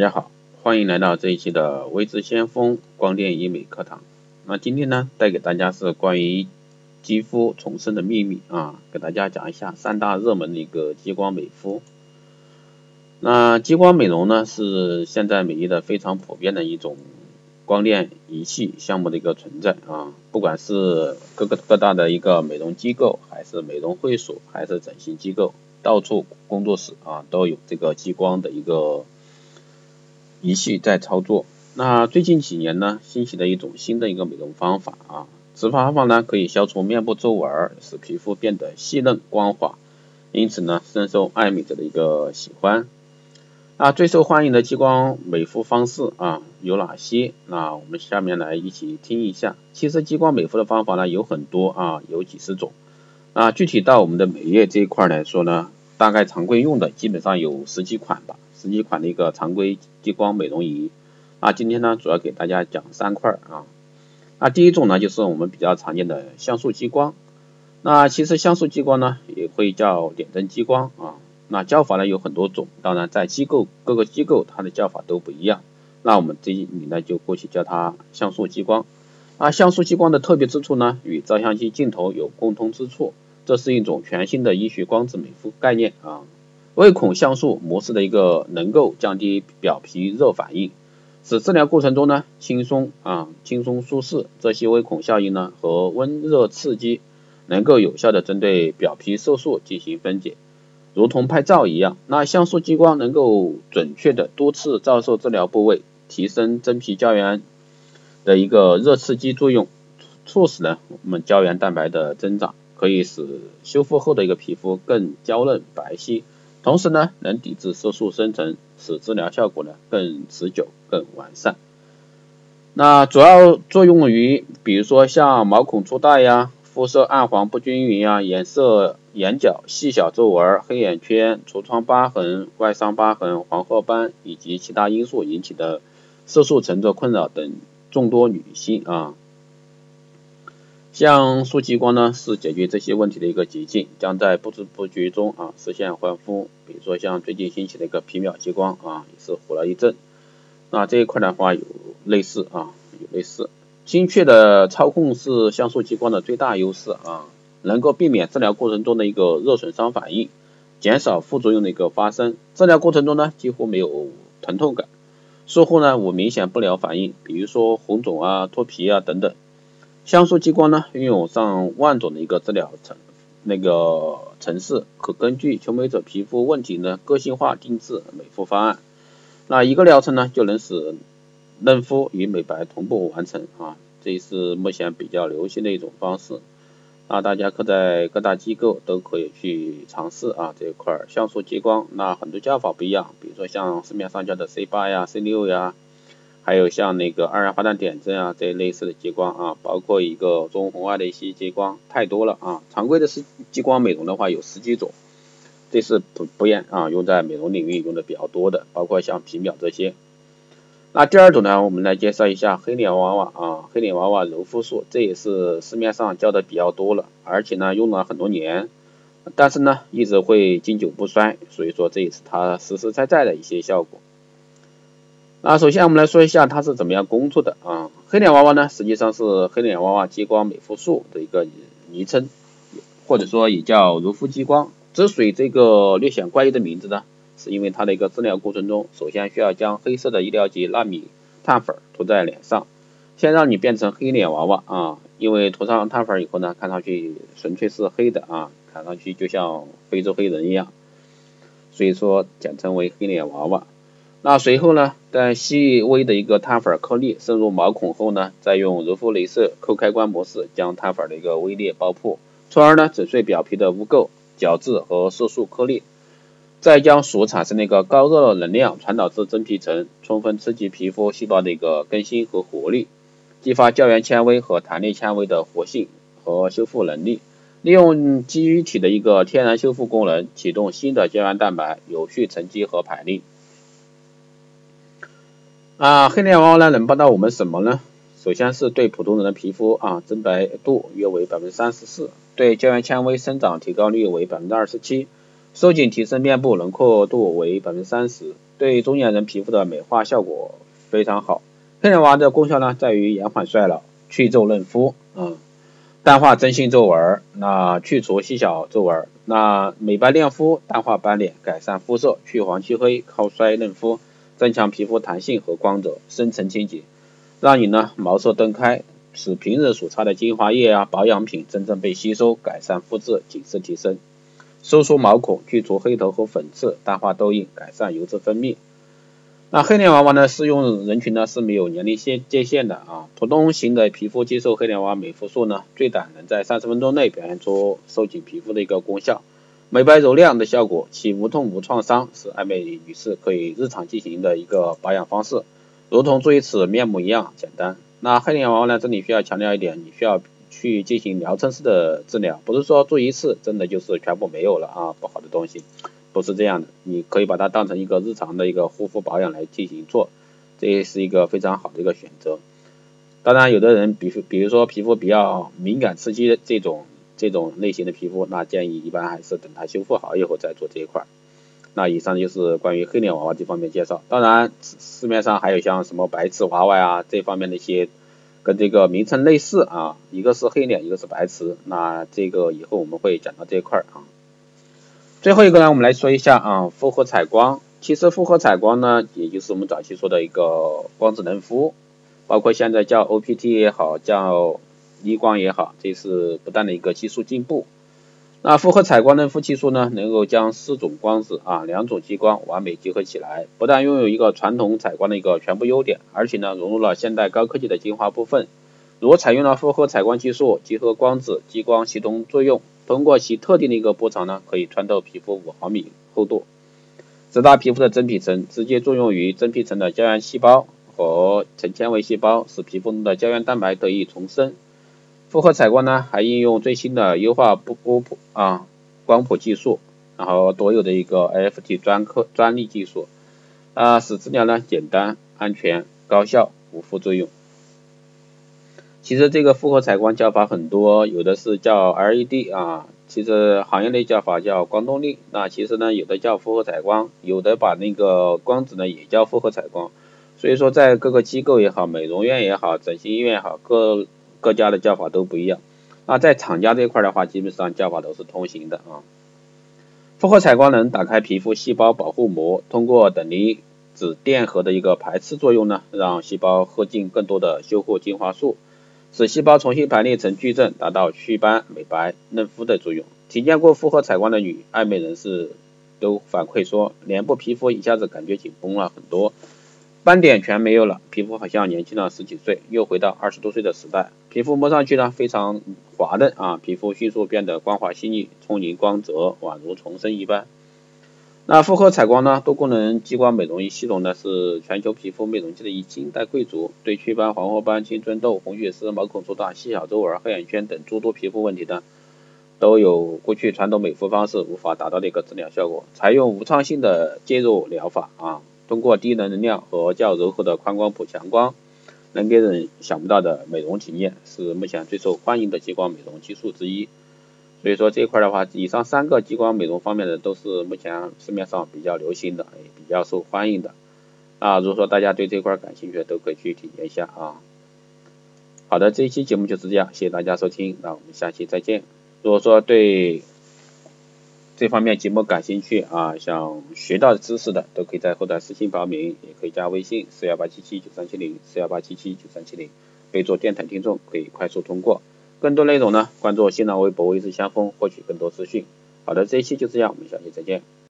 大家好，欢迎来到这一期的微知先锋光电医美课堂。那今天呢，带给大家是关于肌肤重生的秘密啊，给大家讲一下三大热门的一个激光美肤。那激光美容呢，是现在美丽的非常普遍的一种光电仪器项目的一个存在啊，不管是各个各大的一个美容机构，还是美容会所，还是整形机构，到处工作室啊，都有这个激光的一个。仪器在操作。那最近几年呢，兴起的一种新的一个美容方法啊，此方法呢可以消除面部皱纹，使皮肤变得细嫩光滑，因此呢深受爱美者的一个喜欢。那最受欢迎的激光美肤方式啊有哪些？那我们下面来一起听一下。其实激光美肤的方法呢有很多啊，有几十种。那具体到我们的美业这一块来说呢，大概常规用的基本上有十几款吧。十几款的一个常规激光美容仪，啊，今天呢主要给大家讲三块啊。那第一种呢就是我们比较常见的像素激光，那其实像素激光呢也会叫点阵激光啊。那叫法呢有很多种，当然在机构各个机构它的叫法都不一样。那我们这里呢就过去叫它像素激光。那像素激光的特别之处呢与照相机镜头有共通之处，这是一种全新的医学光子美肤概念啊。微孔像素模式的一个能够降低表皮热反应，使治疗过程中呢轻松啊轻松舒适。这些微孔效应呢和温热刺激能够有效的针对表皮色素进行分解，如同拍照一样。那像素激光能够准确的多次照射治疗部位，提升真皮胶原的一个热刺激作用，促使呢我们胶原蛋白的增长，可以使修复后的一个皮肤更娇嫩白皙。同时呢，能抵制色素生成，使治疗效果呢更持久、更完善。那主要作用于，比如说像毛孔粗大呀、肤色暗黄不均匀呀、颜色、眼角细小皱纹、黑眼圈、痤疮疤痕、外伤疤痕、黄褐斑以及其他因素引起的色素沉着困扰等众多女性啊。像素激光呢，是解决这些问题的一个捷径，将在不知不觉中啊实现焕肤。比如说像最近兴起的一个皮秒激光啊，也是火了一阵。那这一块的话有类似啊，有类似。精确的操控是像素激光的最大优势啊，能够避免治疗过程中的一个热损伤反应，减少副作用的一个发生。治疗过程中呢，几乎没有疼痛感，术后呢无明显不良反应，比如说红肿啊、脱皮啊等等。像素激光呢，拥有上万种的一个治疗程那个程式，可根据求美者皮肤问题呢，个性化定制美肤方案。那一个疗程呢，就能使嫩肤与美白同步完成啊，这是目前比较流行的一种方式。那大家可在各大机构都可以去尝试啊这一块像素激光。那很多叫法不一样，比如说像市面上叫的 C 八呀、C 六呀。还有像那个二氧化碳点阵啊，这类似的激光啊，包括一个中红外的一些激光，太多了啊。常规的是激光美容的话有十几种，这是不不验啊，用在美容领域用的比较多的，包括像皮秒这些。那第二种呢，我们来介绍一下黑脸娃娃啊，黑脸娃娃柔肤术，这也是市面上教的比较多了，而且呢用了很多年，但是呢一直会经久不衰，所以说这也是它实实在在的一些效果。那首先我们来说一下它是怎么样工作的啊？黑脸娃娃呢，实际上是黑脸娃娃激光美肤术的一个昵称，或者说也叫柔肤激光。之所以这个略显怪异的名字呢，是因为它的一个治疗过程中，首先需要将黑色的医疗级纳米碳粉涂在脸上，先让你变成黑脸娃娃啊。因为涂上碳粉以后呢，看上去纯粹是黑的啊，看上去就像非洲黑人一样，所以说简称为黑脸娃娃。那随后呢，在细微的一个碳粉颗粒渗入毛孔后呢，再用柔肤镭射扣开关模式将碳粉的一个微粒爆破，从而呢粉碎表皮的污垢、角质和色素颗粒，再将所产生的一个高热能量传导至真皮层，充分刺激皮肤细胞的一个更新和活力，激发胶原纤维和弹力纤维的活性和修复能力，利用基于体的一个天然修复功能，启动新的胶原蛋白有序沉积和排列。啊，黑脸娃娃呢能帮到我们什么呢？首先是对普通人的皮肤啊增白度约为百分之三十四，对胶原纤维生长提高率为百分之二十七，收紧提升面部轮廓度为百分之三十，对中年人皮肤的美化效果非常好。黑脸娃的功效呢，在于延缓衰老、去皱嫩肤，嗯，淡化真性皱纹，那去除细小皱纹，那美白亮肤，淡化斑点，改善肤色，去黄去黑，抗衰嫩肤，增强皮肤弹性和光泽，深层清洁，让你呢毛色灯开，使平日所擦的精华液啊、保养品真正被吸收，改善肤质，紧致提升。收缩毛孔，去除黑头和粉刺，淡化痘印，改善油脂分泌。那黑莲娃娃呢，适用人群呢是没有年龄限界限的啊。普通型的皮肤接受黑莲娃美肤素呢，最短能在三十分钟内表现出收紧皮肤的一个功效，美白柔亮的效果，其无痛无创伤，是爱美女士可以日常进行的一个保养方式，如同做一次面膜一样简单。那黑脸娃娃呢，这里需要强调一点，你需要。去进行疗程式的治疗，不是说做一次真的就是全部没有了啊，不好的东西，不是这样的，你可以把它当成一个日常的一个护肤保养来进行做，这也是一个非常好的一个选择。当然，有的人，比如比如说皮肤比较敏感刺激的这种这种类型的皮肤，那建议一般还是等它修复好以后再做这一块。那以上就是关于黑脸娃娃这方面介绍，当然市面上还有像什么白瓷娃娃啊这方面的一些。跟这个名称类似啊，一个是黑脸，一个是白瓷，那这个以后我们会讲到这一块啊。最后一个呢，我们来说一下啊，复合彩光。其实复合彩光呢，也就是我们早期说的一个光子嫩肤，包括现在叫 OPT 也好，叫逆光也好，这是不断的一个技术进步。那复合彩光嫩肤技术呢，能够将四种光子啊，两种激光完美结合起来，不但拥有一个传统彩光的一个全部优点，而且呢，融入了现代高科技的精华部分。如果采用了复合彩光技术，结合光子激光协同作用，通过其特定的一个波长呢，可以穿透皮肤五毫米厚度，直达皮肤的真皮层，直接作用于真皮层的胶原细胞和成纤维细胞，使皮肤中的胶原蛋白得以重生。复合彩光呢，还应用最新的优化波波谱啊光谱技术，然后多有的一个 FT 专科专利技术啊，使治疗呢简单、安全、高效、无副作用。其实这个复合彩光叫法很多，有的是叫 LED 啊，其实行业内叫法叫光动力。那其实呢，有的叫复合彩光，有的把那个光子呢也叫复合彩光。所以说，在各个机构也好，美容院也好，整形医院也好，各各家的叫法都不一样，那在厂家这一块的话，基本上叫法都是通行的啊。复合彩光能打开皮肤细胞保护膜，通过等离子电荷的一个排斥作用呢，让细胞喝进更多的修护精华素，使细胞重新排列成矩阵，达到祛斑、美白、嫩肤的作用。体验过复合彩光的女爱美人士都反馈说，脸部皮肤一下子感觉紧绷了很多。斑点全没有了，皮肤好像年轻了十几岁，又回到二十多岁的时代。皮肤摸上去呢非常滑嫩啊，皮肤迅速变得光滑细腻、充盈光泽，宛如重生一般。那复合采光呢，多功能激光美容仪系统呢是全球皮肤美容界的一金代贵族，对祛斑、黄褐斑、青春痘、红血丝、毛孔粗大、细小皱纹、黑眼圈等诸多皮肤问题呢，都有过去传统美肤方式无法达到的一个治疗效果。采用无创性的介入疗法啊。通过低能量和较柔和的宽光谱强光，能给人想不到的美容体验，是目前最受欢迎的激光美容技术之一。所以说这块的话，以上三个激光美容方面的都是目前市面上比较流行的，也比较受欢迎的。啊，如果说大家对这块感兴趣，都可以去体验一下啊。好的，这一期节目就是这样，谢谢大家收听，那我们下期再见。如果说对这方面节目感兴趣啊，想学到知识的都可以在后台私信报名，也可以加微信四幺八七七九三七零四幺八七七九三七零，备注电台听众可以快速通过。更多内容呢，关注新浪微博微之相锋获取更多资讯。好的，这一期就这样，我们下期再见。